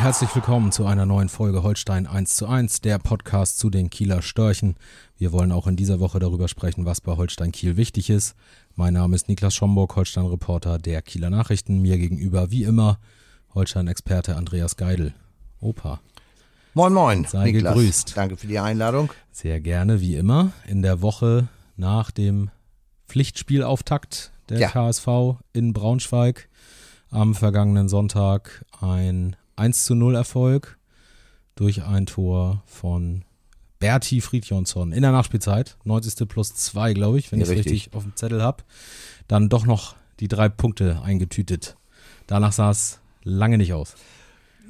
Herzlich willkommen zu einer neuen Folge Holstein 1 zu 1, der Podcast zu den Kieler Störchen. Wir wollen auch in dieser Woche darüber sprechen, was bei Holstein Kiel wichtig ist. Mein Name ist Niklas Schomburg, Holstein-Reporter der Kieler Nachrichten. Mir gegenüber, wie immer, Holstein-Experte Andreas Geidel. Opa. Moin Moin, Sei Niklas. gegrüßt. Danke für die Einladung. Sehr gerne, wie immer, in der Woche nach dem Pflichtspielauftakt der Ja. KSV in Braunschweig am vergangenen Sonntag ein 1 zu 0 Erfolg durch ein Tor von Berti Fridjonsson in der Nachspielzeit. 90. plus 2, glaube ich, wenn Ja, ich es richtig. richtig. auf dem Zettel habe. Dann doch noch die drei Punkte eingetütet. Danach sah es lange nicht aus.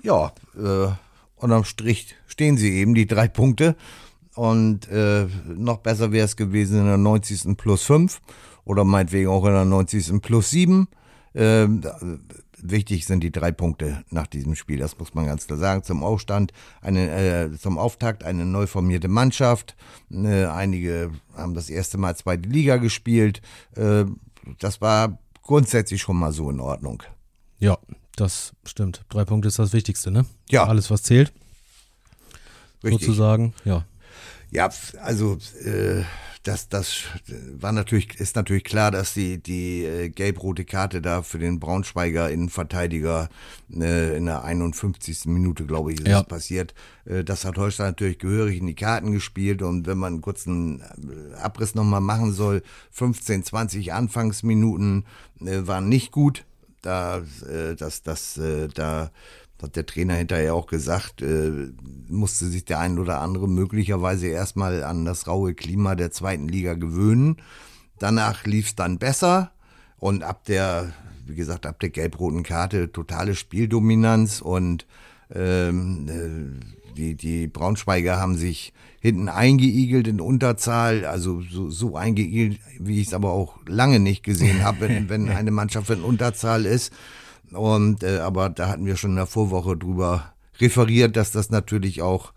Ja, äh, unterm Strich stehen sie eben, die drei Punkte. Und äh, noch besser wäre es gewesen in der 90. plus 5 oder meinetwegen auch in der 90. plus 7. Ähm, da- wichtig sind die drei Punkte nach diesem Spiel, das muss man ganz klar sagen. Zum Aufstand, eine, äh, zum Auftakt eine neu formierte Mannschaft. Äh, einige haben das erste Mal zweite Liga gespielt. Äh, das war grundsätzlich schon mal so in Ordnung. Ja, das stimmt. Drei Punkte ist das Wichtigste, ne? Ja. Alles, was zählt, Richtig. sozusagen. Ja. Ja, also äh, das, das war natürlich, ist natürlich klar, dass die, die äh, gelb-rote Karte da für den Braunschweiger Innenverteidiger äh, in der 51. Minute, glaube ich, ist Ja. es passiert. Äh, das hat Holstein natürlich gehörig in die Karten gespielt und wenn man einen kurzen äh, Abriss nochmal machen soll, 15, 20 Anfangsminuten äh, waren nicht gut. Da, äh, das, das, äh, da hat der Trainer hinterher auch gesagt, äh, musste sich der ein oder andere möglicherweise erstmal an das raue Klima der zweiten Liga gewöhnen. Danach lief es dann besser und ab der, wie gesagt, ab der gelb-roten Karte totale Spieldominanz und ähm, äh, die, die Braunschweiger haben sich hinten eingeigelt in Unterzahl, also so, so eingeigelt, wie ich es aber auch lange nicht gesehen habe, wenn, wenn eine Mannschaft in Unterzahl ist. Und äh, aber da hatten wir schon in der Vorwoche drüber referiert, dass das natürlich auch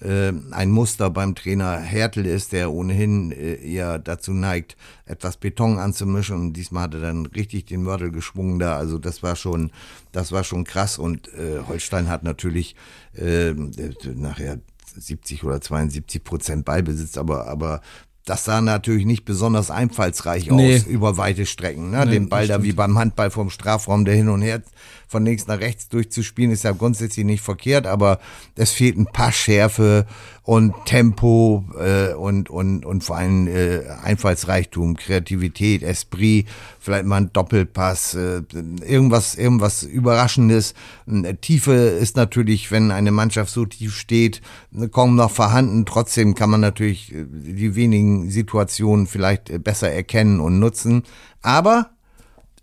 äh, ein Muster beim Trainer Hertel ist, der ohnehin äh, eher dazu neigt, etwas Beton anzumischen. Und diesmal hat er dann richtig den Mörtel geschwungen da. Also das war schon, das war schon krass. Und äh, Holstein hat natürlich äh, nachher 70 oder 72 Prozent Ballbesitz, aber aber das sah natürlich nicht besonders einfallsreich Nee. aus über weite Strecken. Ne? Nee, Den Ball da wie beim Handball vom Strafraum, der hin und her von links nach rechts durchzuspielen, ist ja grundsätzlich nicht verkehrt, aber es fehlt ein paar Schärfe und Tempo äh, und, und, und vor allem äh, Einfallsreichtum, Kreativität, Esprit, vielleicht mal ein Doppelpass, äh, irgendwas, irgendwas Überraschendes. Äh, Tiefe ist natürlich, wenn eine Mannschaft so tief steht, äh, kaum noch vorhanden. Trotzdem kann man natürlich äh, die wenigen Situationen vielleicht besser erkennen und nutzen. Aber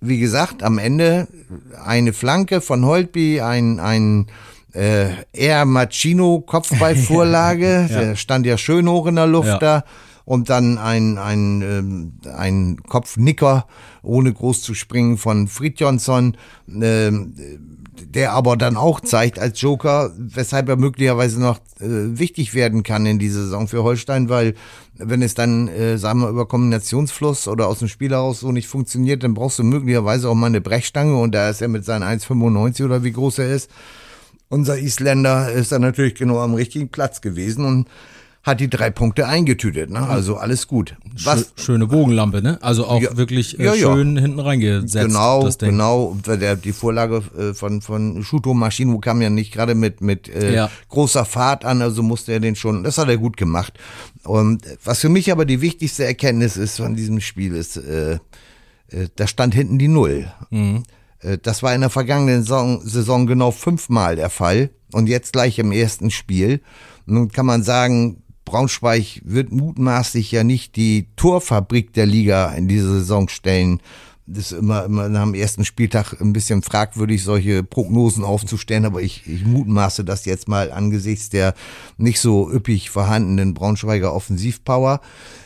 wie gesagt, am Ende eine Flanke von Holtby, ein, ein äh, eher Machino Kopfballvorlage, der stand ja schön hoch in der Luft Ja. da. Und dann ein, ein, ähm, ein Kopfnicker, ohne groß zu springen, von Fridjonsson, ähm, der aber dann auch zeigt als Joker, weshalb er möglicherweise noch äh, wichtig werden kann in dieser Saison für Holstein, weil wenn es dann, äh, sagen wir, über Kombinationsfluss oder aus dem Spiel heraus so nicht funktioniert, dann brauchst du möglicherweise auch mal eine Brechstange und da ist er mit seinen 1,95 oder wie groß er ist, unser Isländer ist dann natürlich genau am richtigen Platz gewesen und hat die drei Punkte eingetütet. Ne? Also alles gut. Was, Schö- schöne Bogenlampe, ne? Also auch Ja. wirklich äh, Ja, ja. schön hinten reingesetzt. genau, genau. Der, die Vorlage äh, von, von Shuto Maschino kam ja nicht gerade mit, mit äh, großer Fahrt an, also musste er den schon, das hat er gut gemacht. Und was für mich aber die wichtigste Erkenntnis ist von diesem Spiel ist, äh, äh, da stand hinten die Null. Äh, Das war in der vergangenen Saison, Saison genau fünfmal der Fall und jetzt gleich im ersten Spiel. Nun kann man sagen, Braunschweig wird mutmaßlich ja nicht die Torfabrik der Liga in diese Saison stellen. Das ist immer, immer nach ersten Spieltag ein bisschen fragwürdig, solche Prognosen aufzustellen, aber ich, ich mutmaße das jetzt mal angesichts der nicht so üppig vorhandenen Braunschweiger Offensivpower.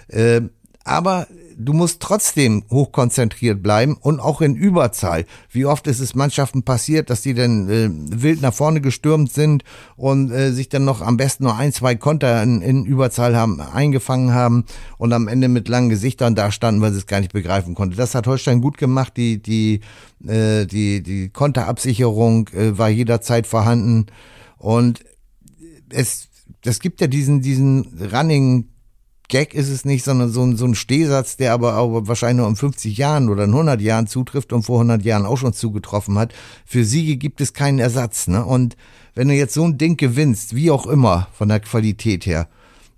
Äh, aber du musst trotzdem hochkonzentriert bleiben und auch in Überzahl. Wie oft ist es Mannschaften passiert, dass die dann äh, wild nach vorne gestürmt sind und äh, sich dann noch am besten nur ein, zwei Konter in, in Überzahl haben, eingefangen haben und am Ende mit langen Gesichtern da standen, weil sie es gar nicht begreifen konnten. Das hat Holstein gut gemacht. Die, die, äh, die, die Konterabsicherung äh, war jederzeit vorhanden und es, es gibt ja diesen, diesen Running Gag ist es nicht, sondern so ein, so ein Stehsatz, der aber auch wahrscheinlich nur in 50 Jahren oder in 100 Jahren zutrifft und vor 100 Jahren auch schon zugetroffen hat. Für Siege gibt es keinen Ersatz. Ne? Und wenn du jetzt so ein Ding gewinnst, wie auch immer, von der Qualität her,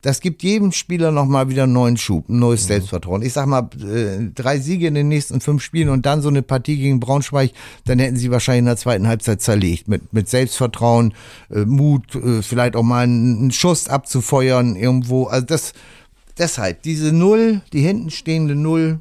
das gibt jedem Spieler nochmal wieder einen neuen Schub, ein neues mhm. Selbstvertrauen. Ich sag mal, äh, drei Siege in den nächsten fünf Spielen und dann so eine Partie gegen Braunschweig, dann hätten sie wahrscheinlich in der zweiten Halbzeit zerlegt. Mit, mit Selbstvertrauen, äh, Mut, äh, vielleicht auch mal einen Schuss abzufeuern irgendwo. Also das, deshalb, diese Null, die hinten stehende Null,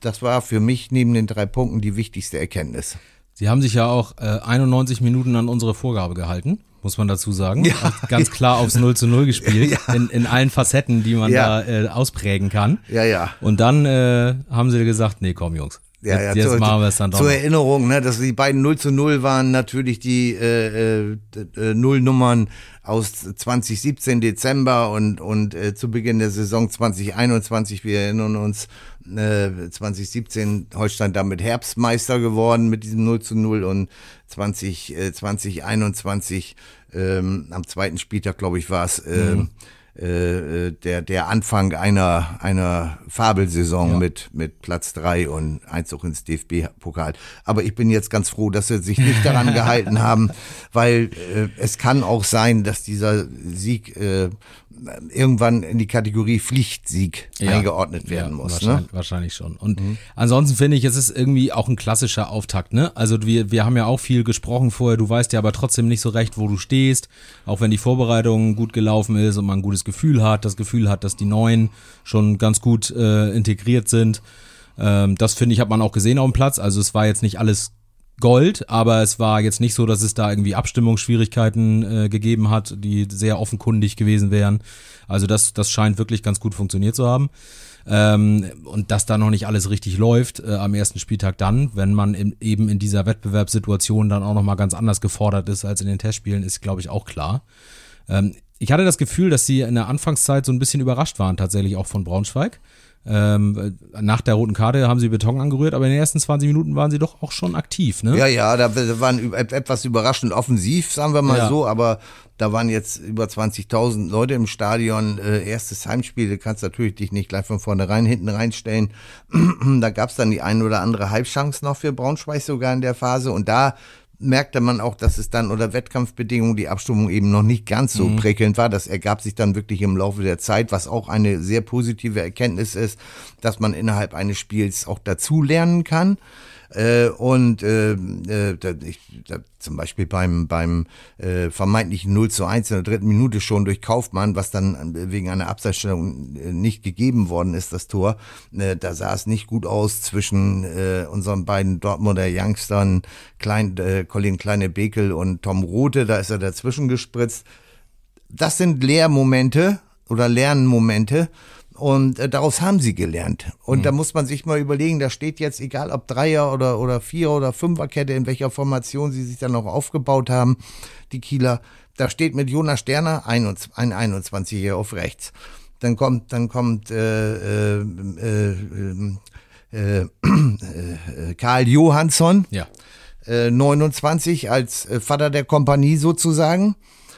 das war für mich neben den drei Punkten die wichtigste Erkenntnis. Sie haben sich ja auch äh, 91 Minuten an unsere Vorgabe gehalten, muss man dazu sagen. Ja. Ganz klar aufs 0 zu 0 gespielt, ja. in, in allen Facetten, die man ja. da äh, ausprägen kann. Ja, ja. Und dann äh, haben sie gesagt, nee, komm Jungs, ja, ja, jetzt, zur, machen wir es dann doch. Zur Erinnerung, ne, dass die beiden 0 zu 0 waren natürlich die äh, äh, äh, Nullnummern aus 2017 Dezember und, und äh, zu Beginn der Saison 2021. Wir erinnern uns, äh, 2017 Holstein damit Herbstmeister geworden mit diesem 0 zu 0 und 20, äh, 2021 ähm, am zweiten Spieltag, glaube ich, war es. Äh, mhm äh, der, der Anfang einer, einer Fabelsaison ja. mit, mit Platz drei und Einzug ins DFB-Pokal. Aber ich bin jetzt ganz froh, dass sie sich nicht daran gehalten haben, weil äh, es kann auch sein, dass dieser Sieg äh, irgendwann in die Kategorie Pflichtsieg ja, eingeordnet werden ja, muss. Wahrscheinlich, ne? wahrscheinlich schon. Und mhm. ansonsten finde ich, es ist irgendwie auch ein klassischer Auftakt. Ne? Also wir, wir haben ja auch viel gesprochen vorher. Du weißt ja aber trotzdem nicht so recht, wo du stehst. Auch wenn die Vorbereitung gut gelaufen ist und man ein gutes Gefühl hat, das Gefühl hat, dass die Neuen schon ganz gut äh, integriert sind. Ähm, das finde ich, hat man auch gesehen auf dem Platz. Also es war jetzt nicht alles Gold, aber es war jetzt nicht so, dass es da irgendwie Abstimmungsschwierigkeiten äh, gegeben hat, die sehr offenkundig gewesen wären. Also das, das scheint wirklich ganz gut funktioniert zu haben. Ähm, und dass da noch nicht alles richtig läuft äh, am ersten Spieltag dann, wenn man in, eben in dieser Wettbewerbssituation dann auch nochmal ganz anders gefordert ist als in den Testspielen, ist glaube ich auch klar. Ähm, ich hatte das Gefühl, dass sie in der Anfangszeit so ein bisschen überrascht waren, tatsächlich auch von Braunschweig. Ähm, nach der roten Karte haben sie Beton angerührt, aber in den ersten 20 Minuten waren sie doch auch schon aktiv, ne? Ja, ja, da waren etwas überraschend offensiv, sagen wir mal ja. so, aber da waren jetzt über 20.000 Leute im Stadion. Äh, erstes Heimspiel, du kannst natürlich dich nicht gleich von vornherein hinten reinstellen. da gab es dann die ein oder andere Halbchance noch für Braunschweig sogar in der Phase und da merkte man auch, dass es dann unter Wettkampfbedingungen die Abstimmung eben noch nicht ganz so mhm. prickelnd war. Das ergab sich dann wirklich im Laufe der Zeit, was auch eine sehr positive Erkenntnis ist, dass man innerhalb eines Spiels auch dazu lernen kann. Äh, und äh, äh, da, ich, da, zum Beispiel beim, beim äh, vermeintlichen 0 zu 1 in der dritten Minute schon durch Kaufmann, was dann wegen einer Abseitsstellung äh, nicht gegeben worden ist, das Tor, äh, da sah es nicht gut aus zwischen äh, unseren beiden Dortmunder Youngstern, Klein, äh, Colin Kleine-Bekel und Tom Rote, da ist er dazwischen gespritzt. Das sind Lehrmomente oder Lernmomente, und äh, daraus haben sie gelernt. Und mhm. da muss man sich mal überlegen, da steht jetzt, egal ob Dreier oder, oder Vierer oder Fünferkette, in welcher Formation sie sich dann noch aufgebaut haben, die Kieler, da steht mit Jonas Sterner ein, ein 21er auf rechts. Dann kommt, dann kommt äh, äh, äh, äh, äh, Karl Johansson, ja. äh, 29 als äh, Vater der Kompanie sozusagen.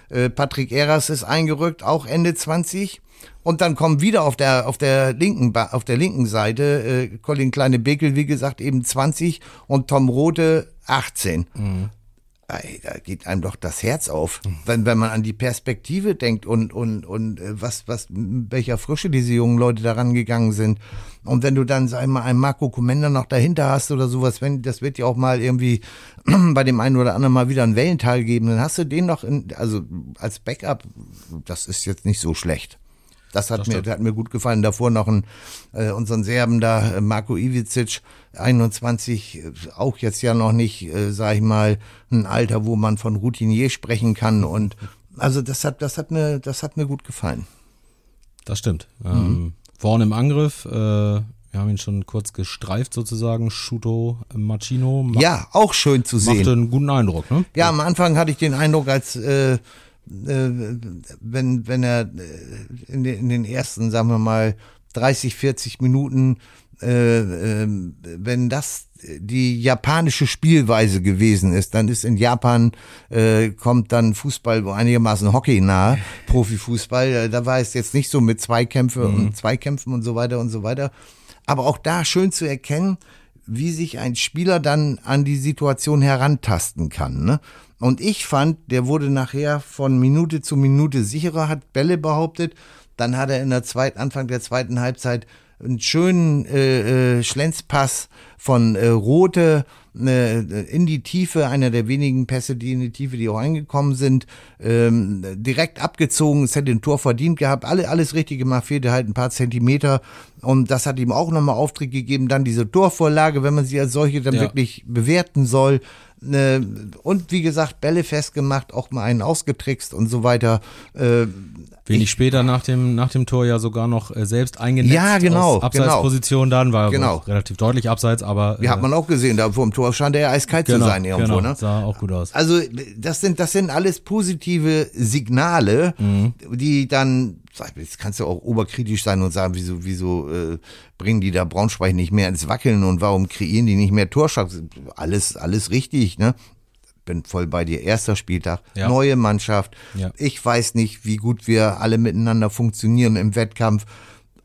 Äh, Patrick Eras ist eingerückt, auch Ende 20. Und dann kommen wieder auf der, auf der linken, auf der linken Seite, äh, Colin Kleine Bekel, wie gesagt, eben 20 und Tom Rote 18. Mhm. Ey, da geht einem doch das Herz auf, mhm. wenn, wenn man an die Perspektive denkt und, und, und äh, was, was, welcher Frische diese jungen Leute daran gegangen sind. Und wenn du dann, sag mal, einen Marco Commander noch dahinter hast oder sowas, wenn, das wird ja auch mal irgendwie bei dem einen oder anderen mal wieder ein Wellental geben, dann hast du den noch in, also als Backup, das ist jetzt nicht so schlecht. Das hat, das mir, das hat mir gut gefallen. Davor noch ein, äh, unseren Serben da, Marco Ivicic, 21, äh, auch jetzt ja noch nicht, äh, sag ich mal, ein Alter, wo man von Routinier sprechen kann. Und also das hat, das hat mir, das hat mir gut gefallen. Das stimmt. Ähm, mhm. Ähm, vorne im Angriff, äh, Wir haben ihn schon kurz gestreift sozusagen. Shuto Machino. Ja, auch schön zu sehen. Macht einen guten Eindruck, ne? Ja, am Anfang hatte ich den Eindruck, als äh, wenn, wenn er äh, in den, in den ersten, sagen wir mal, 30, 40 Minuten, äh, äh, wenn das die japanische Spielweise gewesen ist, dann ist in Japan äh, kommt dann Fußball einigermaßen Hockey nahe, Profifußball. Da war es jetzt nicht so mit Zweikämpfe mhm. und Zweikämpfen und so weiter und so weiter. Aber auch da schön zu erkennen, wie sich ein Spieler dann an die Situation herantasten kann. Ne? Und ich fand, der wurde nachher von Minute zu Minute sicherer, hat Bälle behauptet. Dann hat er in der zweiten, Anfang der zweiten Halbzeit einen schönen äh, äh, Schlenzpass von äh, Rote äh, in die Tiefe, einer der wenigen Pässe, die in die Tiefe, die auch eingekommen sind, ähm, direkt abgezogen, es hätte ein Tor verdient gehabt, alle, alles richtig gemacht, fehlte halt ein paar Zentimeter und das hat ihm auch nochmal Auftritt gegeben, dann diese Torvorlage, wenn man sie als solche dann ja. wirklich bewerten soll, äh, und wie gesagt, Bälle festgemacht, auch mal einen ausgetrickst und so weiter. Äh, Wenig ich, später nach dem, nach dem Tor ja sogar noch äh, selbst eingenetzt. Ja, genau. Aus Abseitsposition genau. dann, war genau. relativ deutlich abseits, aber. Wie äh, hat man auch gesehen, da vor dem Tor scheint er ja eiskalt genau, zu sein irgendwo, genau, ne? Sah auch gut aus. Also, das sind, das sind alles positive Signale, mhm. die dann Jetzt kannst du auch oberkritisch sein und sagen, wieso, wieso äh, bringen die da Braunschweig nicht mehr ins Wackeln und warum kreieren die nicht mehr Torschancen? Alles, alles richtig, ne? Bin voll bei dir. Erster Spieltag, ja. neue Mannschaft. Ja. Ich weiß nicht, wie gut wir alle miteinander funktionieren im Wettkampf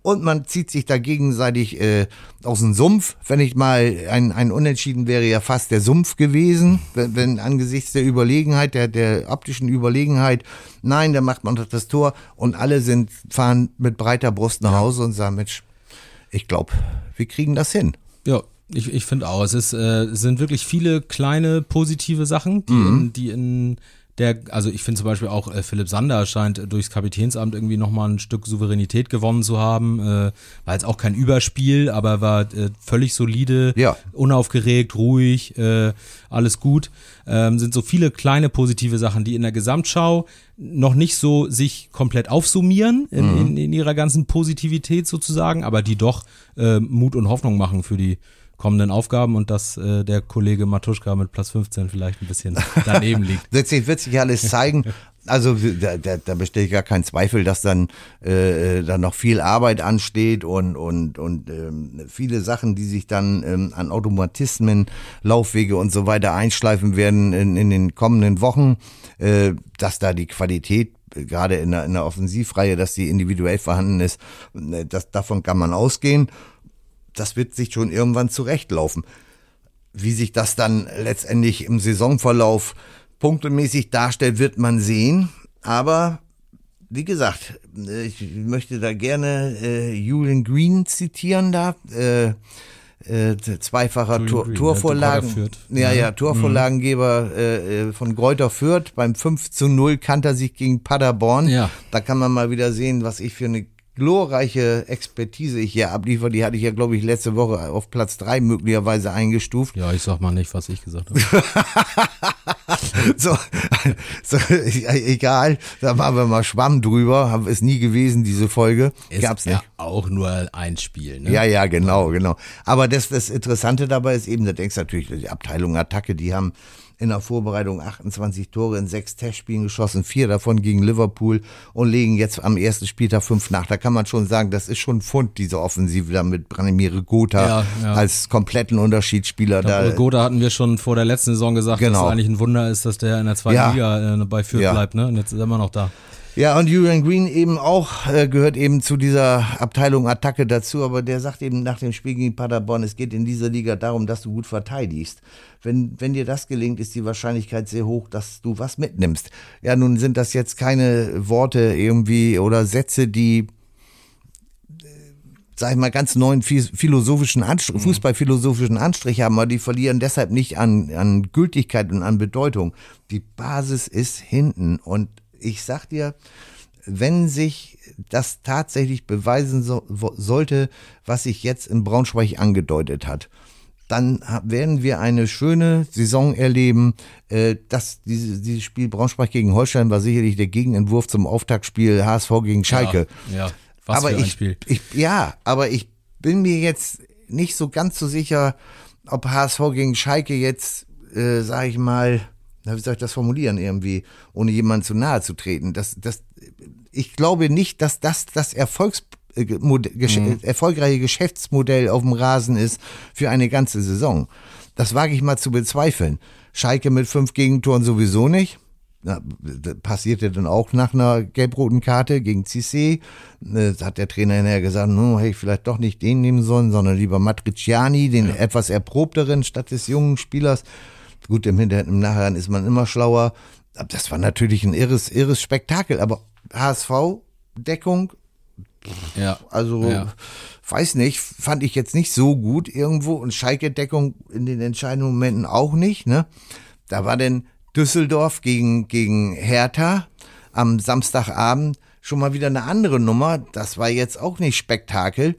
und man zieht sich da gegenseitig äh, aus dem Sumpf. Wenn ich mal ein, ein Unentschieden wäre ja fast der Sumpf gewesen, wenn, wenn angesichts der Überlegenheit, der, der optischen Überlegenheit, nein, da macht man doch das Tor und alle sind, fahren mit breiter Brust nach Hause und sagen, Mensch, ich glaube, wir kriegen das hin. Ja, ich, ich finde auch, es, ist, äh, sind wirklich viele kleine positive Sachen, die, mhm. in, die in der, also ich finde zum Beispiel auch äh, Philipp Sander scheint durchs Kapitänsamt irgendwie nochmal ein Stück Souveränität gewonnen zu haben. Äh, war jetzt auch kein Überspiel, aber war äh, völlig solide, ja. unaufgeregt, ruhig, äh, alles gut. Ähm, sind so viele kleine positive Sachen, die in der Gesamtschau noch nicht so sich komplett aufsummieren in, mhm. in, in ihrer ganzen Positivität sozusagen, aber die doch äh, Mut und Hoffnung machen für die kommenden Aufgaben und dass äh, der Kollege Matuschka mit Platz 15 vielleicht ein bisschen daneben liegt. wird, wird sich alles zeigen. Also da, da, da besteht gar kein Zweifel, dass dann äh, dann noch viel Arbeit ansteht und und und ähm, viele Sachen, die sich dann ähm, an Automatismen, Laufwege und so weiter einschleifen werden in, in den kommenden Wochen, äh, dass da die Qualität gerade in der, in der Offensivreihe, dass die individuell vorhanden ist, äh, das, davon kann man ausgehen das wird sich schon irgendwann zurechtlaufen. Wie sich das dann letztendlich im Saisonverlauf punktemäßig darstellt, wird man sehen. Aber wie gesagt, ich möchte da gerne äh, Julian Green zitieren da. Äh, äh, zweifacher Tor, Green, Torvorlagen, ja, ja, mhm. Torvorlagengeber äh, äh, von Gräuter Fürth. Beim 5 zu 0 kannte er sich gegen Paderborn. Ja. Da kann man mal wieder sehen, was ich für eine glorreiche Expertise ich hier abliefere, die hatte ich ja, glaube ich, letzte Woche auf Platz drei möglicherweise eingestuft. Ja, ich sag mal nicht, was ich gesagt habe. so, so, egal, da machen wir mal Schwamm drüber, haben es nie gewesen, diese Folge. Ist Gab's nicht. Ja auch nur ein Spiel, ne? Ja, ja, genau, genau. Aber das, das Interessante dabei ist eben, da denkst du natürlich, die Abteilung Attacke, die haben in der Vorbereitung 28 Tore in sechs Testspielen geschossen, vier davon gegen Liverpool und legen jetzt am ersten Spieltag fünf nach. Da kann man schon sagen, das ist schon ein Fund, diese Offensive da mit Branimir Gotha ja, ja. als kompletten Unterschiedsspieler. Da, Gotha hatten wir schon vor der letzten Saison gesagt, genau. dass es eigentlich ein Wunder ist, dass der in der zweiten ja. Liga äh, bei Fürth bleibt. Ne? Und jetzt ist er immer noch da. Ja, und Julian Green eben auch, äh, gehört eben zu dieser Abteilung Attacke dazu, aber der sagt eben nach dem Spiel gegen Paderborn, es geht in dieser Liga darum, dass du gut verteidigst. Wenn, wenn dir das gelingt, ist die Wahrscheinlichkeit sehr hoch, dass du was mitnimmst. Ja, nun sind das jetzt keine Worte irgendwie oder Sätze, die äh, sag ich mal, ganz neuen philosophischen Anstrich, mhm. Fußballphilosophischen Anstrich haben, aber die verlieren deshalb nicht an, an Gültigkeit und an Bedeutung. Die Basis ist hinten und ich sag dir, wenn sich das tatsächlich beweisen so, sollte, was sich jetzt in Braunschweig angedeutet hat, dann werden wir eine schöne Saison erleben. Äh, das, dieses, dieses Spiel Braunschweig gegen Holstein war sicherlich der Gegenentwurf zum Auftaktspiel HSV gegen Schalke. Ja, ja. was aber für ein ich, Spiel. Ich, ja, aber ich bin mir jetzt nicht so ganz so sicher, ob HSV gegen Schalke jetzt, äh, sag ich mal, na, wie soll ich das formulieren irgendwie, ohne jemandem zu nahe zu treten. Das, das, ich glaube nicht, dass das das Erfolgs äh, Gesch mhm. erfolgreiche Geschäftsmodell auf dem Rasen ist für eine ganze Saison. Das wage ich mal zu bezweifeln. Schalke mit fünf Gegentoren sowieso nicht. Na, passierte dann auch nach einer gelb-roten Karte gegen Cissé. Äh, da hat der Trainer hinterher gesagt, no, hätte ich vielleicht doch nicht den nehmen sollen, sondern lieber Matriciani, den ja. etwas erprobteren statt des jungen Spielers. Gut, im Hintergrund, im Nachhinein ist man immer schlauer. Das war natürlich ein irres, irres Spektakel, aber HSV-Deckung, ja. also ja. weiß nicht, fand ich jetzt nicht so gut irgendwo und Schalke-Deckung in den entscheidenden Momenten auch nicht, ne? Da war denn Düsseldorf gegen, gegen Hertha am Samstagabend schon mal wieder eine andere Nummer. Das war jetzt auch nicht Spektakel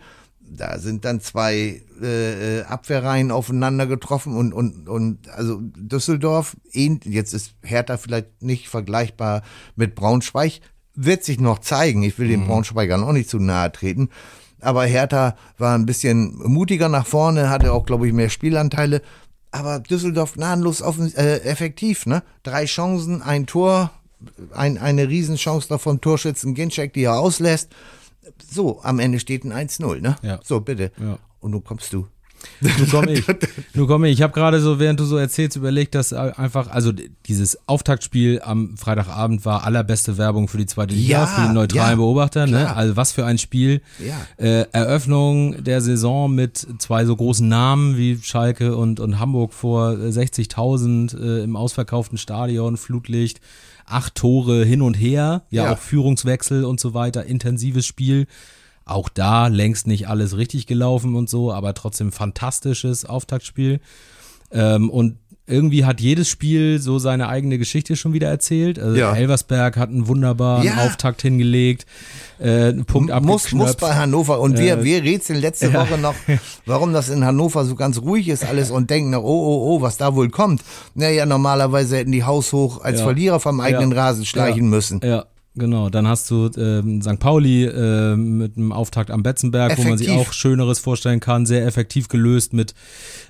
da sind dann zwei äh, äh, Abwehrreihen aufeinander getroffen und, und, und also Düsseldorf, jetzt ist Hertha vielleicht nicht vergleichbar mit Braunschweig, wird sich noch zeigen. Ich will den mhm. Braunschweigern auch nicht zu nahe treten. Aber Hertha war ein bisschen mutiger nach vorne, hatte auch, glaube ich, mehr Spielanteile. Aber Düsseldorf gnadenlos offen, äh, effektiv, ne? Drei Chancen, ein Tor, ein, eine Riesenchance davon Torschützen Ginczek, die er auslässt. So, am Ende steht ein 1-0, ne? Ja. So, bitte. Ja. Und nun kommst du. Nun komme ich. Nun komme ich. Ich habe gerade so, während du so erzählst, überlegt, dass einfach, also dieses Auftaktspiel am Freitagabend war allerbeste Werbung für die zweite Liga, ja, für den neutralen ja, Beobachter. Ne? Also was für ein Spiel. Ja. Äh, Eröffnung der Saison mit zwei so großen Namen wie Schalke und, und Hamburg vor 60.000 äh, im ausverkauften Stadion, Flutlicht acht Tore hin und her, ja, ja, auch Führungswechsel und so weiter, intensives Spiel. Auch da längst nicht alles richtig gelaufen und so, aber trotzdem fantastisches Auftaktspiel. Ähm, und irgendwie hat jedes Spiel so seine eigene Geschichte schon wieder erzählt. Also ja. Elversberg hat einen wunderbaren ja. Auftakt hingelegt, äh, einen Punkt muss, muss bei Hannover. Und wir, äh, wir rätseln letzte ja. Woche noch, warum das in Hannover so ganz ruhig ist alles und denken, oh, oh, oh, was da wohl kommt. Naja, normalerweise hätten die haushoch als Verlierer vom eigenen Rasen schleichen müssen. Ja. Genau, dann hast du ähm, St. Pauli äh, mit einem Auftakt am Betzenberg, effektiv. wo man sich auch Schöneres vorstellen kann, sehr effektiv gelöst mit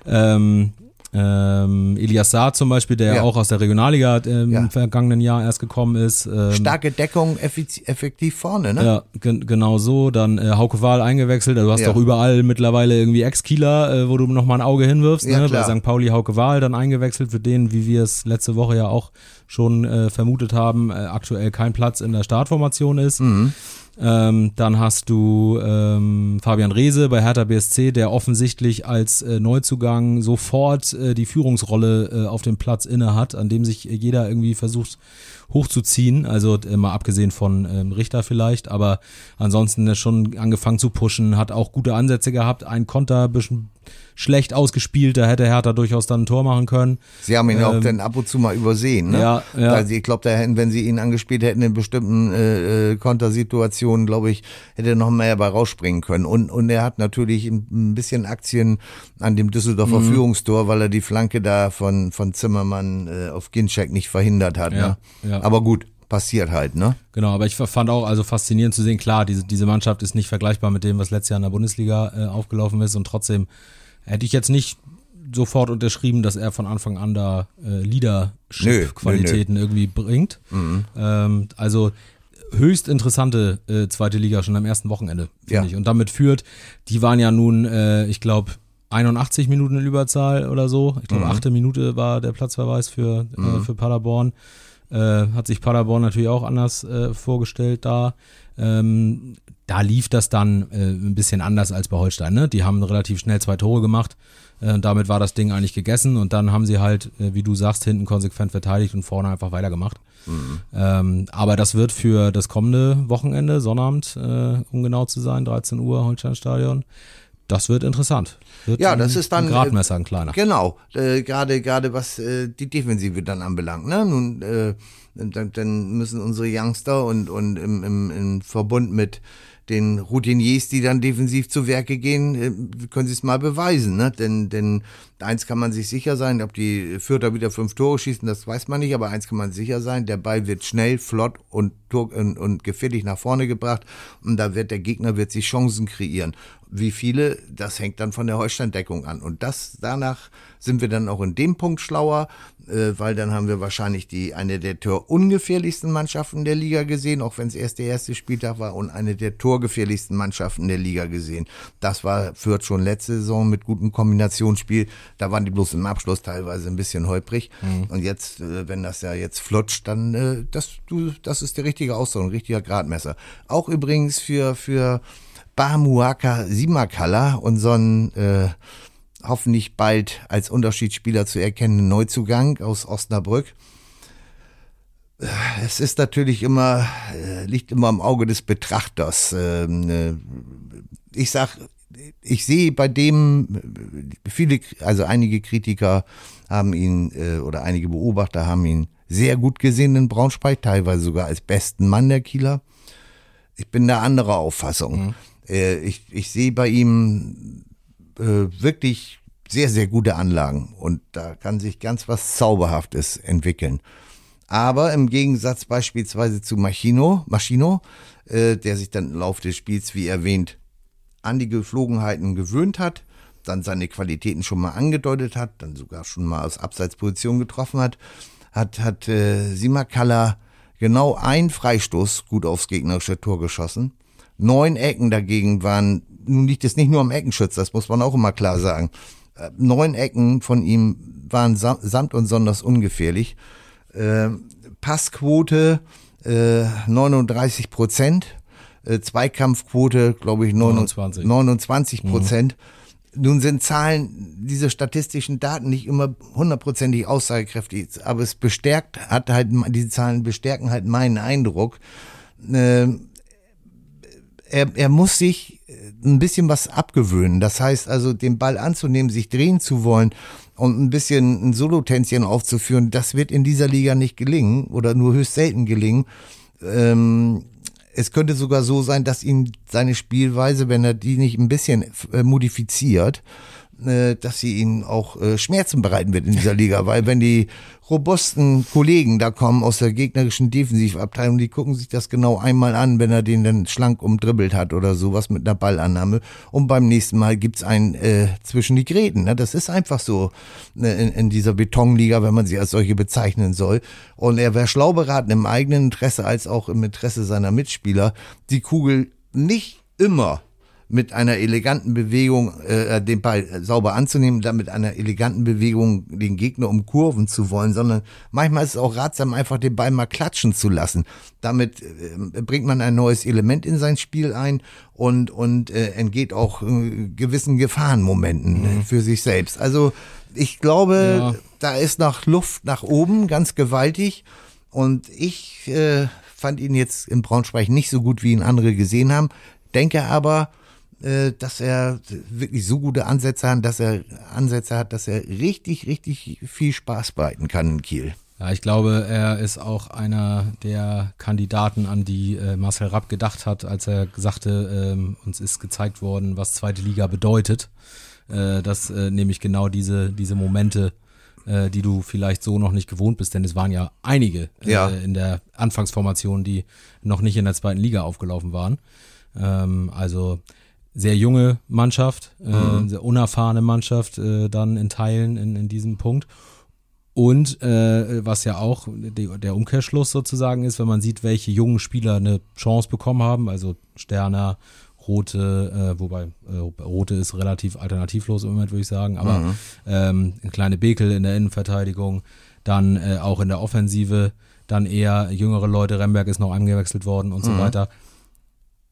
ähm, ähm, Elias Saar zum Beispiel, der ja. auch aus der Regionalliga äh, im ja. vergangenen Jahr erst gekommen ist. Ähm, Starke Deckung, effektiv vorne, ne? Ja, genau so. Dann äh, Hauke Wahl eingewechselt. Du hast ja. doch überall mittlerweile irgendwie Ex-Kieler, äh, wo du nochmal ein Auge hinwirfst. Ja, ne? Bei St. Pauli Hauke Wahl dann eingewechselt, für den, wie wir es letzte Woche ja auch schon äh, vermutet haben, äh, aktuell kein Platz in der Startformation ist. Mhm. Ähm, dann hast du ähm, Fabian Reese bei Hertha BSC, der offensichtlich als äh, Neuzugang sofort äh, die Führungsrolle äh, auf dem Platz inne hat, an dem sich jeder irgendwie versucht hochzuziehen. Also äh, mal abgesehen von ähm, Richter vielleicht, aber ansonsten schon angefangen zu pushen, hat auch gute Ansätze gehabt, ein Konter, bisschen schlecht ausgespielt, da hätte Hertha durchaus dann ein Tor machen können. Sie haben ihn ähm, auch dann ab und zu mal übersehen, ne? Ja, ja. Also ich glaube, wenn sie ihn angespielt hätten in bestimmten äh, äh, Kontersituationen, glaube ich, hätte er noch mehr bei rausspringen können. Und, und er hat natürlich ein, bisschen Aktien an dem Düsseldorfer mhm. Führungstor, weil er die Flanke da von, von Zimmermann äh, auf Ginczek nicht verhindert hat. Ja, ne? ja. Aber gut, passiert halt, ne? Genau, aber ich fand auch also faszinierend zu sehen, klar, diese, diese Mannschaft ist nicht vergleichbar mit dem, was letztes Jahr in der Bundesliga äh, aufgelaufen ist und trotzdem hätte ich jetzt nicht sofort unterschrieben, dass er von Anfang an da äh, Leadership-Qualitäten irgendwie bringt. Mhm. Ähm, also höchst interessante äh, zweite Liga schon am ersten Wochenende, finde ja. ich. Und damit führt, die waren ja nun, äh, ich glaube, 81 Minuten in Überzahl oder so. Ich glaube, mhm. achte Minute war der Platzverweis für, äh, mhm. für Paderborn. Äh, hat sich Paderborn natürlich auch anders äh, vorgestellt da. Ähm, da lief das dann äh, ein bisschen anders als bei Holstein. Ne? Die haben relativ schnell zwei Tore gemacht. Äh, damit war das Ding eigentlich gegessen und dann haben sie halt, äh, wie du sagst, hinten konsequent verteidigt und vorne einfach weitergemacht. Mhm. Ähm, aber das wird für das kommende Wochenende, Sonnabend, um genau zu sein, 13 Uhr, Holstein-Stadion, das wird interessant. Wird ja, das ist dann ein Gradmesser, ein kleiner. Genau, äh, gerade gerade was äh, die Defensive dann anbelangt. Ne? Nun, äh, dann, dann müssen unsere Youngster und und im, im, im Verbund mit den Routiniers, die dann defensiv zu Werke gehen, äh, können sie es mal beweisen. Ne? Denn, denn eins kann man sich sicher sein, ob die Fürther wieder fünf Tore schießen, das weiß man nicht, aber eins kann man sicher sein, der Ball wird schnell, flott und, und, und gefährlich nach vorne gebracht und da wird der Gegner wird sich Chancen kreieren. Wie viele, das hängt dann von der Holstein-Deckung an. Und das danach sind wir dann auch in dem Punkt schlauer, äh, weil dann haben wir wahrscheinlich die eine der torungefährlichsten Mannschaften der Liga gesehen, auch wenn es erst der erste Spieltag war, und eine der torgefährlichsten Mannschaften der Liga gesehen. Das war Fürth schon letzte Saison mit gutem Kombinationsspiel. Da waren die bloß im Abschluss teilweise ein bisschen holprig. Mhm. Und jetzt, äh, wenn das ja jetzt flutscht, dann äh, das, du, das ist der richtige Ausdruck, ein richtiger Gradmesser. Auch übrigens für für Bamuaka Simakala, unseren äh, hoffentlich bald als Unterschiedsspieler zu erkennenden Neuzugang aus Osnabrück. Es ist natürlich immer, äh, liegt immer im Auge des Betrachters. Ähm, äh, ich sag, ich sehe bei dem, viele, also einige Kritiker haben ihn, äh, oder einige Beobachter haben ihn sehr gut gesehen in Braunschweig, teilweise sogar als besten Mann der Kieler. Ich bin da anderer Auffassung. Mhm. Ich, ich sehe bei ihm wirklich sehr, sehr gute Anlagen und da kann sich ganz was Zauberhaftes entwickeln. Aber im Gegensatz beispielsweise zu Machino, Machino äh, der sich dann im Laufe des Spiels, wie erwähnt, an die Geflogenheiten gewöhnt hat, dann seine Qualitäten schon mal angedeutet hat, dann sogar schon mal aus Abseitsposition getroffen hat, hat, hat äh, Simakala genau ein Freistoß gut aufs gegnerische Tor geschossen. Neun Ecken dagegen waren, nun liegt es nicht nur am Eckenschütz, das muss man auch immer klar sagen neun Ecken von ihm waren samt und sonders ungefährlich. Äh, Passquote äh, 39 Prozent, äh, Zweikampfquote, glaube ich, 29, 29 Prozent. Mhm. Nun sind Zahlen, diese statistischen Daten nicht immer hundertprozentig aussagekräftig, aber es bestärkt, hat halt, diese Zahlen bestärken halt meinen Eindruck. Äh, er, er muss sich ein bisschen was abgewöhnen. Das heißt also, den Ball anzunehmen, sich drehen zu wollen und ein bisschen ein Solotänzchen aufzuführen, das wird in dieser Liga nicht gelingen oder nur höchst selten gelingen. Ähm, es könnte sogar so sein, dass ihn seine Spielweise, wenn er die nicht ein bisschen äh, modifiziert, äh, dass sie ihnen auch äh, Schmerzen bereiten wird in dieser Liga, weil wenn die robusten Kollegen da kommen aus der gegnerischen Defensivabteilung, die gucken sich das genau einmal an, wenn er den dann schlank umdribbelt hat oder sowas mit einer Ballannahme und beim nächsten Mal gibt's einen äh, zwischen die Gräten. Ne? Das ist einfach so ne, in, in dieser Betonliga, wenn man sie als solche bezeichnen soll. Und er wäre schlau beraten im eigenen Interesse als auch im Interesse seiner Mitspieler, die Kugel nicht immer mit einer eleganten Bewegung äh, den Ball sauber anzunehmen, dann mit einer eleganten Bewegung den Gegner umkurven zu wollen, sondern manchmal ist es auch ratsam, einfach den Ball mal klatschen zu lassen. Damit äh, bringt man ein neues Element in sein Spiel ein und, und äh, entgeht auch äh, gewissen Gefahrenmomenten mhm. für sich selbst. Also ich glaube, ja. da ist noch Luft nach oben, ganz gewaltig. Und ich äh, fand ihn jetzt im Braunschweig nicht so gut, wie ihn andere gesehen haben. Denke aber, äh, dass er wirklich so gute Ansätze hat, dass er Ansätze hat, dass er richtig, richtig viel Spaß bereiten kann in Kiel. Ja, ich glaube, er ist auch einer der Kandidaten, an die äh, Marcel Rapp gedacht hat, als er sagte, ähm, uns ist gezeigt worden, was zweite Liga bedeutet. Äh, dass äh, nämlich genau diese, diese Momente, äh, die du vielleicht so noch nicht gewohnt bist, denn es waren ja einige äh, ja. in der Anfangsformation, die noch nicht in der zweiten Liga aufgelaufen waren. Ähm, also sehr junge Mannschaft, äh, mhm. sehr unerfahrene Mannschaft äh, dann in Teilen in, in diesem Punkt. Und äh, was ja auch die, der Umkehrschluss sozusagen ist, wenn man sieht, welche jungen Spieler eine Chance bekommen haben, also Sterner, Rote, äh, wobei äh, Rote ist relativ alternativlos im Moment, würde ich sagen, aber mhm. ähm, ein kleine Bekel in der Innenverteidigung, dann äh, auch in der Offensive, dann eher jüngere Leute, Remberg ist noch angewechselt worden und mhm. so weiter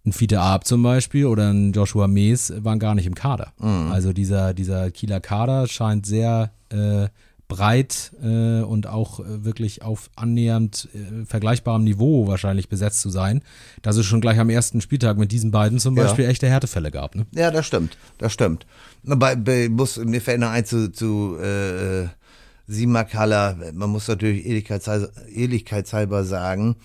ein Fiete Arp zum Beispiel oder ein Joshua Mees waren gar nicht im Kader. Mhm. Also dieser, dieser Kieler Kader scheint sehr äh, breit äh, und auch äh, wirklich auf annähernd äh, vergleichbarem Niveau wahrscheinlich besetzt zu sein, dass es schon gleich am ersten Spieltag mit diesen beiden zum Beispiel ja. echte Härtefälle gab. Ne? Ja, das stimmt, das stimmt. Bei, bei, muss, mir fällt noch ein zu, zu äh, Simakala, man muss natürlich ehrlichkeitshalber, ehrlichkeitshalber sagen,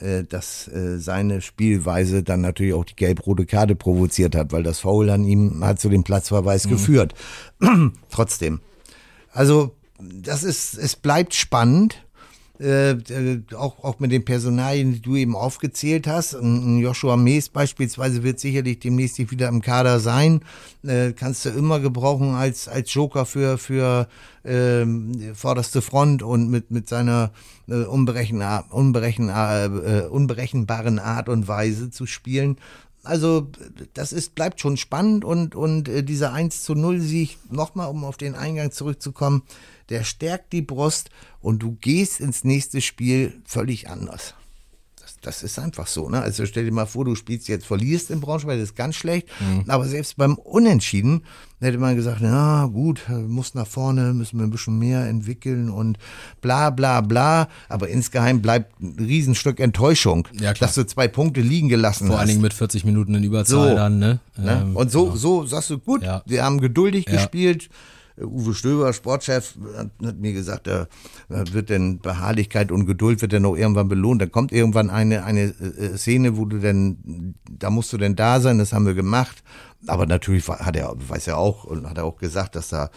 äh, dass äh, seine Spielweise dann natürlich auch die gelb-rote Karte provoziert hat, weil das Foul an ihm hat zu dem Platzverweis mhm. geführt. Trotzdem. Also, das ist, es bleibt spannend. Äh, äh, auch, auch mit den Personalien, die du eben aufgezählt hast. Joshua Mees beispielsweise wird sicherlich demnächst wieder im Kader sein. Äh, kannst du immer gebrauchen als, als Joker für, für äh, vorderste Front und mit, mit seiner äh, unberechen, unberechen, äh, unberechenbaren Art und Weise zu spielen. Also das ist, bleibt schon spannend und, und äh, dieser 1 zu 0 Sieg, nochmal um auf den Eingang zurückzukommen, der stärkt die Brust und du gehst ins nächste Spiel völlig anders. Das, das ist einfach so. Ne? Also stell dir mal vor, du spielst jetzt, verlierst in Braunschweig, das ist ganz schlecht. Mhm. Aber selbst beim Unentschieden hätte man gesagt, na gut, muss nach vorne, müssen wir ein bisschen mehr entwickeln und bla bla bla. Aber insgeheim bleibt ein Riesenstück Enttäuschung, ja, dass du zwei Punkte liegen gelassen Vor hast. Vor allen Dingen mit 40 Minuten in Überzahl so, dann. Ne? ne? Ähm, und so, ja. so sagst du, gut, ja. wir haben geduldig gespielt Uwe Stöber, Sportchef, hat, hat mir gesagt, da wird denn Beharrlichkeit und Geduld wird dann auch irgendwann belohnt. Da kommt irgendwann eine, eine äh, Szene, wo du denn, da musst du denn da sein, das haben wir gemacht. Aber natürlich hat er, weiß er auch und hat er auch gesagt, dass da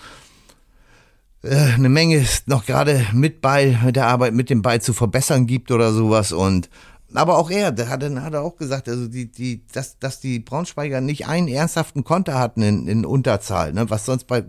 äh, eine Menge noch gerade mit bei, mit der Arbeit mit dem Ball zu verbessern gibt oder sowas und aber auch er, der hat, hat er auch gesagt, also die, die, dass, dass die Braunschweiger nicht einen ernsthaften Konter hatten in, in Unterzahl, ne, was sonst bei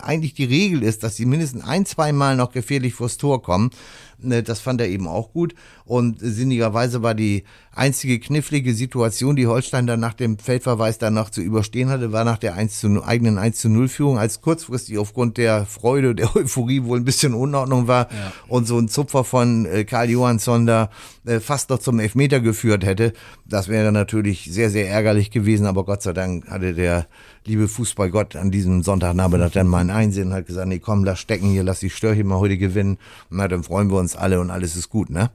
eigentlich die Regel ist, dass sie mindestens ein, zwei Mal noch gefährlich vors Tor kommen. Ne, das fand er eben auch gut. Und sinnigerweise war die einzige knifflige Situation, die Holstein dann nach dem Feldverweis danach zu überstehen hatte, war nach der 1 zu, eigenen 1 zu 0 Führung, als kurzfristig aufgrund der Freude, der Euphorie wohl ein bisschen Unordnung war ja. und so ein Zupfer von äh, Karl Johansson da äh, fast noch zum Elfmeter geführt hätte. Das wäre dann natürlich sehr, sehr ärgerlich gewesen, aber Gott sei Dank hatte der liebe Fußballgott an diesem Sonntagnachmittag dann mal ein Einsehen und hat gesagt, nee, komm, lass stecken hier, lass die Störche mal heute gewinnen. Na, dann freuen wir uns alle und alles ist gut, ne?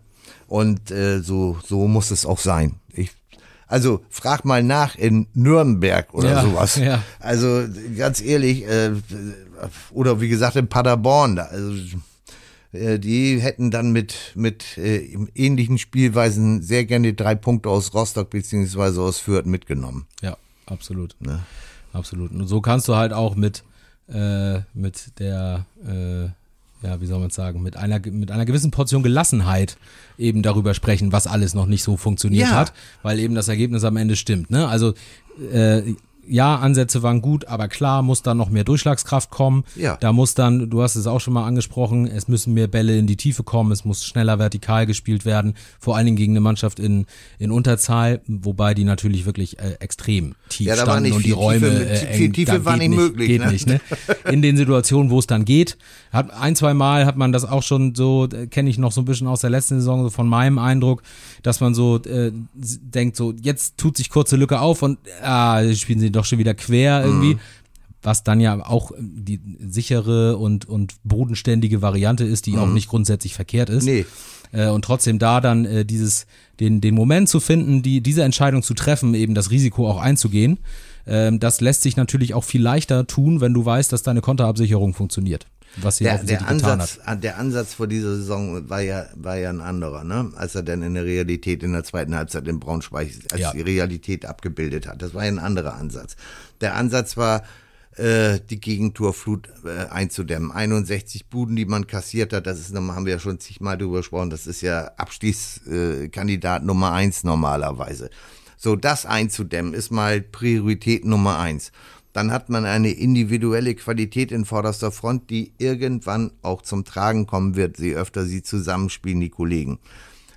Und äh, so, so muss es auch sein. Ich, also frag mal nach in Nürnberg oder ja, sowas. Ja. Also ganz ehrlich, äh, oder wie gesagt in Paderborn, da, also äh, die hätten dann mit, mit äh, ähnlichen Spielweisen sehr gerne drei Punkte aus Rostock beziehungsweise aus Fürth mitgenommen. Ja, absolut. Ne? Absolut. Und so kannst du halt auch mit, äh, mit der, äh, ja, wie soll man sagen, mit einer, mit einer gewissen Portion Gelassenheit eben darüber sprechen, was alles noch nicht so funktioniert ja. hat, weil eben das Ergebnis am Ende stimmt. Ne? Also äh, ja, Ansätze waren gut, aber klar muss da noch mehr Durchschlagskraft kommen. Ja. Da muss dann, du hast es auch schon mal angesprochen, es müssen mehr Bälle in die Tiefe kommen, es muss schneller vertikal gespielt werden, vor allen Dingen gegen eine Mannschaft in, in Unterzahl, wobei die natürlich wirklich äh, extrem tief ja, standen und die Räume Tiefe, äh, eng, viel Tiefe war nicht möglich. Geht ne? nicht, ne? In den Situationen, wo es dann geht, hat ein, zwei Mal hat man das auch schon so, äh, kenne ich noch so ein bisschen aus der letzten Saison, so von meinem Eindruck, dass man so äh, denkt, so jetzt tut sich kurze Lücke auf und ah, spielen sie doch schon wieder quer irgendwie. Mhm. Was dann ja auch die sichere und, und bodenständige Variante ist, die mhm. auch nicht grundsätzlich verkehrt ist. Nee. Äh, und trotzdem da dann äh, dieses, den, den Moment zu finden, die, diese Entscheidung zu treffen, eben das Risiko auch einzugehen, äh, das lässt sich natürlich auch viel leichter tun, wenn du weißt, dass deine Konterabsicherung funktioniert was sie der, der Ansatz, hat. Der Ansatz vor dieser Saison war ja, war ja ein anderer, ne? als er dann in der Realität in der zweiten Halbzeit in Braunschweig als ja. die Realität abgebildet hat. Das war ja ein anderer Ansatz. Der Ansatz war, äh, die Gegentorflut äh, einzudämmen. 61 Buden, die man kassiert hat, das ist, haben wir ja schon zigmal drüber gesprochen, das ist ja Abstiegskandidat äh, Nummer eins normalerweise. So, das einzudämmen ist mal Priorität Nummer eins dann hat man eine individuelle Qualität in vorderster Front, die irgendwann auch zum Tragen kommen wird, je öfter sie zusammenspielen, die Kollegen.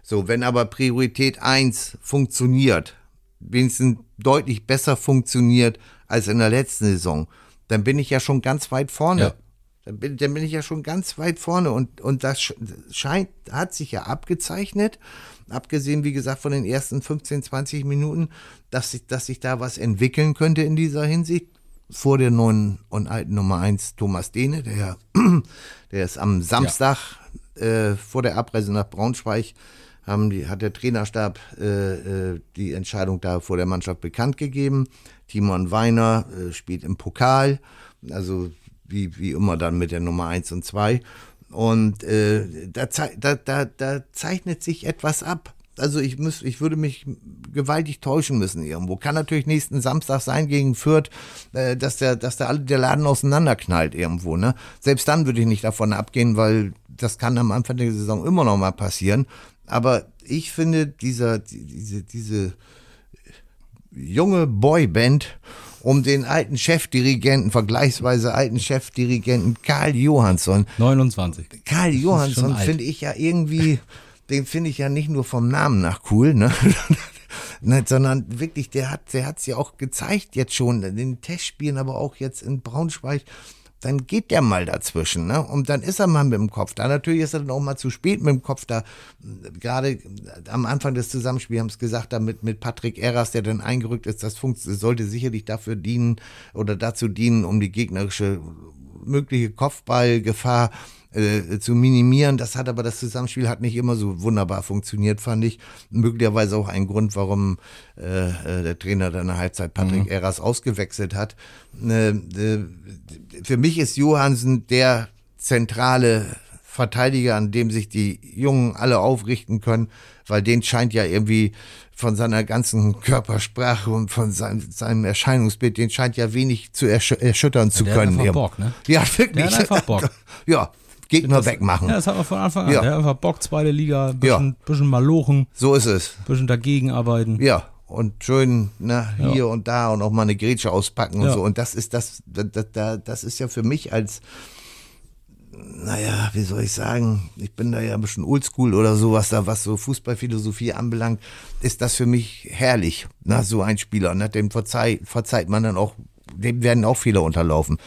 So, wenn aber Priorität eins funktioniert, wenigstens deutlich besser funktioniert als in der letzten Saison, dann bin ich ja schon ganz weit vorne. Ja. Dann, bin, dann bin ich ja schon ganz weit vorne und, und das scheint, hat sich ja abgezeichnet, abgesehen, wie gesagt, von den ersten 15, 20 Minuten, dass sich, dass sich da was entwickeln könnte in dieser Hinsicht vor der neuen und alten Nummer 1 Thomas Dehne, der, der ist am Samstag ja. äh, vor der Abreise nach Braunschweig, haben die, hat der Trainerstab äh, äh, die Entscheidung da vor der Mannschaft bekannt gegeben. Timon Weiner äh, spielt im Pokal, also wie, wie immer dann mit der Nummer 1 und 2. Und äh, da, da, da, da zeichnet sich etwas ab. Also ich muss, ich würde mich gewaltig täuschen müssen irgendwo. Kann natürlich nächsten Samstag sein gegen Fürth, äh, dass der, dass der, der Laden auseinanderknallt irgendwo, ne? Selbst dann würde ich nicht davon abgehen, weil das kann am Anfang der Saison immer noch mal passieren. Aber ich finde, dieser, diese, diese junge Boyband um den alten Chefdirigenten, vergleichsweise alten Chefdirigenten Karl Johansson. 29. Karl Johansson finde ich ja irgendwie, den finde ich ja nicht nur vom Namen nach cool, ne? sondern wirklich, der hat, der hat's ja auch gezeigt jetzt schon in den Testspielen, aber auch jetzt in Braunschweig dann geht der mal dazwischen, ne? Und dann ist er mal mit dem Kopf da. Natürlich ist er dann auch mal zu spät mit dem Kopf da. Gerade am Anfang des Zusammenspiels haben es gesagt, da mit, Patrick Eras, der dann eingerückt ist, das sollte sicherlich dafür dienen oder dazu dienen, um die gegnerische mögliche Kopfballgefahr äh, zu minimieren. Das hat aber das Zusammenspiel hat nicht immer so wunderbar funktioniert, fand ich. Möglicherweise auch ein Grund, warum äh, äh der Trainer dann eine Halbzeit Patrick mhm. Eras ausgewechselt hat. Äh, äh, für mich ist Johansen der zentrale Verteidiger, an dem sich die Jungen alle aufrichten können, weil den scheint ja irgendwie von seiner ganzen Körpersprache und von seinem, seinem Erscheinungsbild, den scheint ja wenig zu ersch erschüttern zu ja, können. Hat Bock, ne? Ja, wirklich. Der hat einfach Bock. ja, Gegner das, wegmachen. Ja, das hat man von Anfang an. Ja. Der einfach Bock, zweite Liga, bisschen, ja. bisschen malochen. So ist es. Bisschen dagegen arbeiten. Ja, und schön ne, hier ja. und da und auch mal eine Grätsche auspacken und ja. so. Und das ist das, das, das, das ist ja für mich als, naja, wie soll ich sagen, ich bin da ja ein bisschen oldschool oder sowas da, was so Fußballphilosophie anbelangt, ist das für mich herrlich, na, so ein Spieler, ne, dem verzeih, verzeiht man dann auch, dem werden auch Fehler unterlaufen.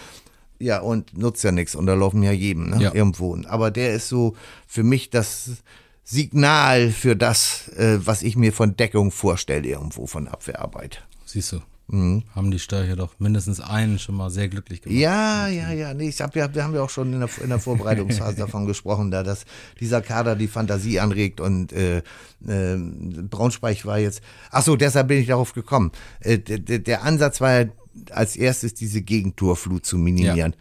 Ja, und nutzt ja nichts, unterlaufen ja jedem, ne, ja. irgendwo. Aber der ist so für mich das, Signal für das, äh, was ich mir von Deckung vorstelle, irgendwo von Abwehrarbeit. Siehst du. Mhm. Haben die Störche doch mindestens einen schon mal sehr glücklich gemacht. Ja, ja, ja. Nee, ich hab, ja, wir haben ja auch schon in der, in der Vorbereitungsphase davon gesprochen, da dass dieser Kader die Fantasie anregt und äh, äh, Braunschweig war jetzt. Ach so, deshalb bin ich darauf gekommen. Äh, der, der Ansatz war ja als erstes diese Gegentorflut zu minimieren. Ja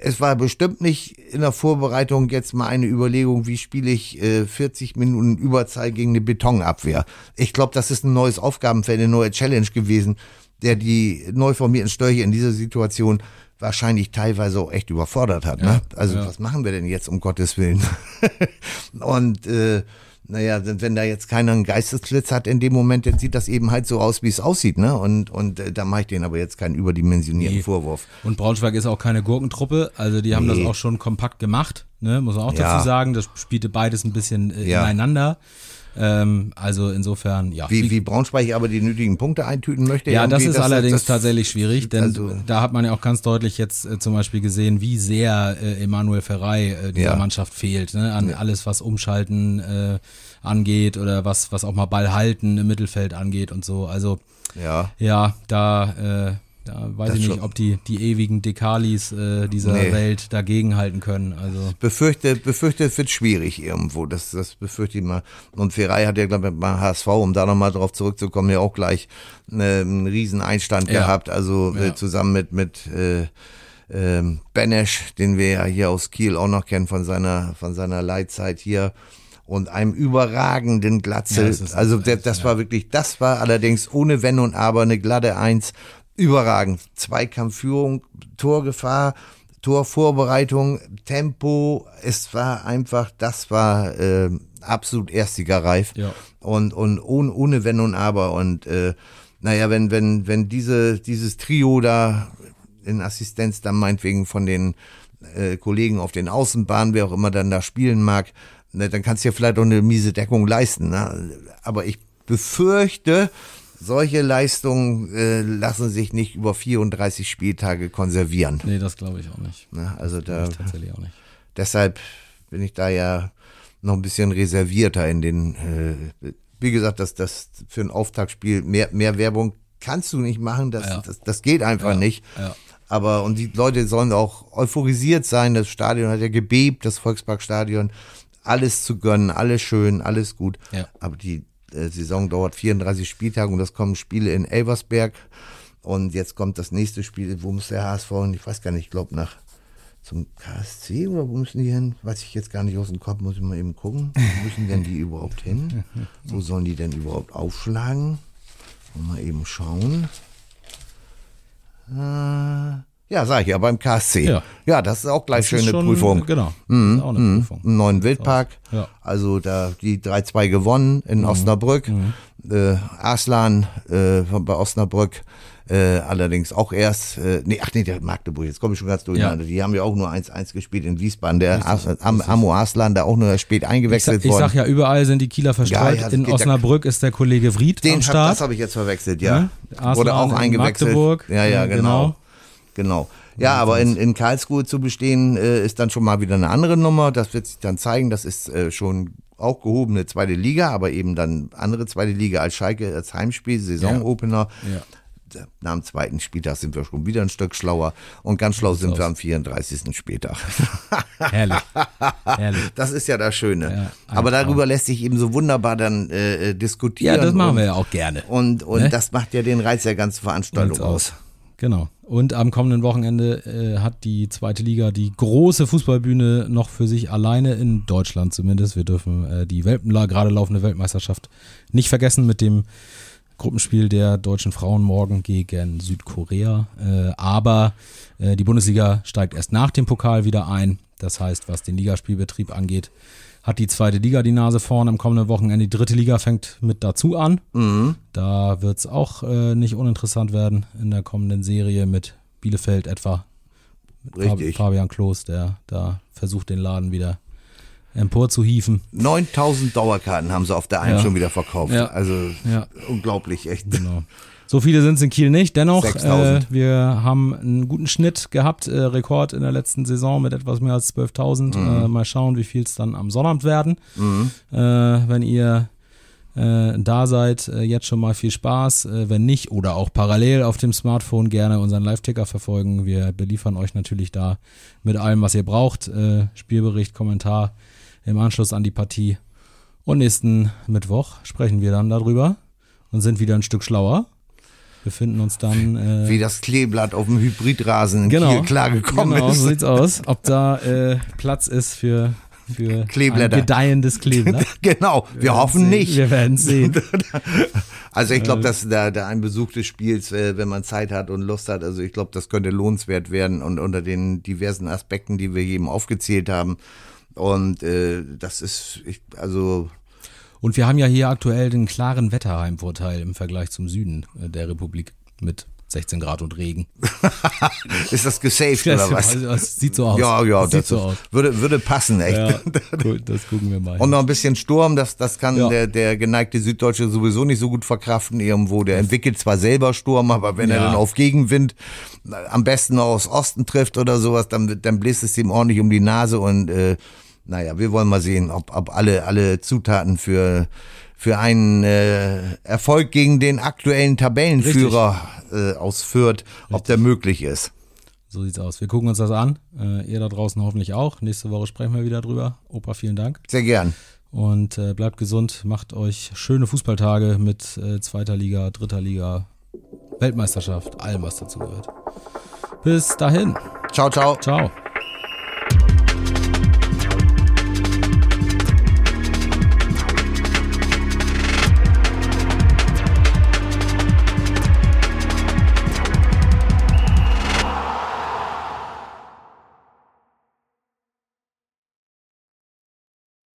es war bestimmt nicht in der Vorbereitung jetzt mal eine Überlegung, wie spiele ich äh, 40 Minuten Überzahl gegen eine Betonabwehr. Ich glaube, das ist ein neues Aufgabenfeld, eine neue Challenge gewesen, der die neu formierten Störche in dieser Situation wahrscheinlich teilweise auch echt überfordert hat. Ne? Ja, ne? Also ja. was machen wir denn jetzt um Gottes Willen? Und äh, naja, wenn da jetzt keiner einen Geistesblitz hat in dem Moment, dann sieht das eben halt so aus, wie es aussieht, ne? Und, und äh, da mache ich denen aber jetzt keinen überdimensionierten nee. Vorwurf. Und Braunschweig ist auch keine Gurkentruppe, also die haben nee. das auch schon kompakt gemacht, ne? Muss man auch ja. dazu sagen. Das spielte beides ein bisschen äh, ja. ineinander. Ähm, also insofern, ja. Wie, wie Braunschweig aber die nötigen Punkte eintüten möchte. Ja, das ist das, allerdings das, tatsächlich schwierig, denn also, da hat man ja auch ganz deutlich jetzt äh, zum Beispiel gesehen, wie sehr äh, Emanuel Ferrei äh, dieser ja. Mannschaft fehlt, ne? an ja. alles, was Umschalten äh, angeht oder was, was auch mal Ball halten im Mittelfeld angeht und so. Also ja, ja da äh, da weiß das ich nicht, ob die, die ewigen Dekalis äh, dieser nee. Welt dagegenhalten können. Also. Befürchte, befürchte, es wird schwierig irgendwo. Das, das befürchte ich mal. Und Ferrei hat ja, glaube ich, beim HSV, um da nochmal drauf zurückzukommen, ja auch gleich äh, einen riesen Einstand ja. gehabt. Also äh, ja. zusammen mit, mit äh, äh, Benesch, den wir ja hier aus Kiel auch noch kennen von seiner, von seiner Leitzeit hier und einem überragenden Glatzel. Ja, also das, das war wirklich, das war allerdings ohne Wenn und Aber eine glatte Eins überragend. Zweikampfführung, Torgefahr, Torvorbereitung, Tempo. Es war einfach, das war äh, absolut erstligareif. Ja. Und, und ohne, ohne Wenn und Aber. Und äh, naja, wenn, wenn, wenn diese, dieses Trio da in Assistenz dann meinetwegen von den äh, Kollegen auf den Außenbahnen, wer auch immer dann da spielen mag, ne, dann kannst du ja vielleicht auch eine miese Deckung leisten. Ne? Aber ich befürchte, solche Leistungen äh, lassen sich nicht über 34 Spieltage konservieren. Nee, das glaube ich auch nicht. Na, also da tatsächlich auch nicht. Deshalb bin ich da ja noch ein bisschen reservierter in den, äh, wie gesagt, dass das für ein Auftaktspiel mehr, mehr Werbung kannst du nicht machen, das, ja. das, das geht einfach ja. nicht. Ja. Aber und die Leute sollen auch euphorisiert sein. Das Stadion hat ja gebebt, das Volksparkstadion. Alles zu gönnen, alles schön, alles gut. Ja. Aber die Saison dauert 34 Spieltage und das kommen Spiele in Elversberg. Und jetzt kommt das nächste Spiel, wo muss der HSV, ich weiß gar nicht, ich glaube nach zum KSC oder wo müssen die hin? Weiß ich jetzt gar nicht aus dem Kopf, muss ich mal eben gucken. Wo müssen denn die überhaupt hin? Wo sollen die denn überhaupt aufschlagen? Mal eben schauen. Äh, ja, sag ich ja, beim KSC. Ja. Ja, das ist auch gleich Das ist schöne schon- Prüfung. Genau. Mhm, auch eine mhm. Prüfung. Einen neuen Wildpark. Ja. Mhm. Also da die 3-2 gewonnen in Osnabrück. Äh, Arslan äh, von- bei Osnabrück. Äh, allerdings auch erst, äh, nee, ach nee, der Magdeburg, jetzt komme ich schon ganz durcheinander. Die haben ja auch nur 1-1 gespielt in Wiesbaden. Der Ars, Am, Amo Arslan, der auch nur spät Ich, sag, eingewechselt ich worden. sag ja, überall sind die Kieler verstreut. Ja, ja, das in ja- Osnabrück ist der Kollege Vried Den am hab, Start. das habe ich jetzt verwechselt, ja. Arslan Wurde auch in eingewechselt. Magdeburg. Ja, ja, Ja, genau. Genau. Ja, aber in, in Karlsruhe zu bestehen, äh, ist dann schon mal wieder eine andere Nummer. Das wird sich dann zeigen. Das ist äh, schon auch gehobene zweite Liga, aber eben dann andere zweite Liga als Schalke als Heimspiel, Saisonopener. Ja. Nach dem zweiten Spieltag sind wir schon wieder ein Stück schlauer und ganz schlau sind wir am 34. Spieltag. Herrlich. Herrlich. Das ist ja das Schöne. Ja, aber darüber lässt sich eben so wunderbar dann äh, äh, diskutieren. Ja, das machen und, wir ja auch gerne. Und, und Ne? das macht ja den Reiz der ganzen Veranstaltung Sieht's aus. Genau. Und am kommenden Wochenende äh, hat die zweite Liga die große Fußballbühne noch für sich alleine in Deutschland zumindest. Wir dürfen äh, die Welt, gerade laufende Weltmeisterschaft nicht vergessen mit dem Gruppenspiel der deutschen Frauen morgen gegen Südkorea. Äh, aber äh, die Bundesliga steigt erst nach dem Pokal wieder ein. Das heißt, was den Ligaspielbetrieb angeht, hat die zweite Liga die Nase vorn am kommenden Wochenende. Die dritte Liga fängt mit dazu an. Da wird es auch äh, nicht uninteressant werden in der kommenden Serie mit Bielefeld etwa. Richtig. Fabian Klos, der da versucht, den Laden wieder empor zu hieven. 9000 Dauerkarten haben sie auf der einen Ja. schon wieder verkauft. Ja. Also Ja. unglaublich, echt. Genau. So viele sind es in Kiel nicht. Dennoch, äh, 6.000. wir haben einen guten Schnitt gehabt, äh, Rekord in der letzten Saison mit etwas mehr als 12.000. Mhm. Äh, mal schauen, wie viel es dann am Sonnabend werden. Äh, wenn ihr äh, da seid, äh, jetzt schon mal viel Spaß. Wenn nicht oder auch parallel auf dem Smartphone gerne unseren Live-Ticker verfolgen. Wir beliefern euch natürlich da mit allem, was ihr braucht. Spielbericht, Kommentar im Anschluss an die Partie. Und nächsten Mittwoch sprechen wir dann darüber und sind wieder ein Stück schlauer. Befinden uns dann äh, Wie das Kleeblatt auf dem Hybridrasen in genau, Kiel klargekommen genau, ist. so sieht's aus. Ob da äh, Platz ist für, für Kleeblätter. ein gedeihendes Kleeblatt. Genau, wir hoffen nicht. Wir werden sehen. Also ich Äh. glaube, dass der, der ein Besuch des Spiels, äh, wenn man Zeit hat und Lust hat, also ich glaube, das könnte lohnenswert werden und unter den diversen Aspekten, die wir eben aufgezählt haben. Und äh, das ist, ich, also Und wir haben ja hier aktuell den klaren Wetterheimvorteil im Vergleich zum Süden äh, der Republik mit 16 Grad und Regen. ist das gesaved oder was? Das sieht so aus. Ja, ja, das sieht das, so aus. würde, würde passen, echt. Ja, gut, das gucken wir mal. Und noch ein bisschen Sturm, das, das kann Ja. der, der geneigte Süddeutsche sowieso nicht so gut verkraften irgendwo. Der entwickelt zwar selber Sturm, aber wenn er Ja. dann auf Gegenwind äh, am besten aus Osten trifft oder sowas, dann, dann bläst es ihm ordentlich um die Nase und äh, naja, wir wollen mal sehen, ob, ob alle, alle Zutaten für, für einen äh, Erfolg gegen den aktuellen Tabellenführer äh, ausführt, ob der möglich ist. So sieht's aus. Wir gucken uns das an. Äh, ihr da draußen hoffentlich auch. Nächste Woche sprechen wir wieder drüber. Opa, vielen Dank. Sehr gern. Und äh, bleibt gesund, macht euch schöne Fußballtage mit äh, zweiter Liga, dritter Liga, Weltmeisterschaft, allem was dazu gehört. Bis dahin. Ciao, ciao. Ciao.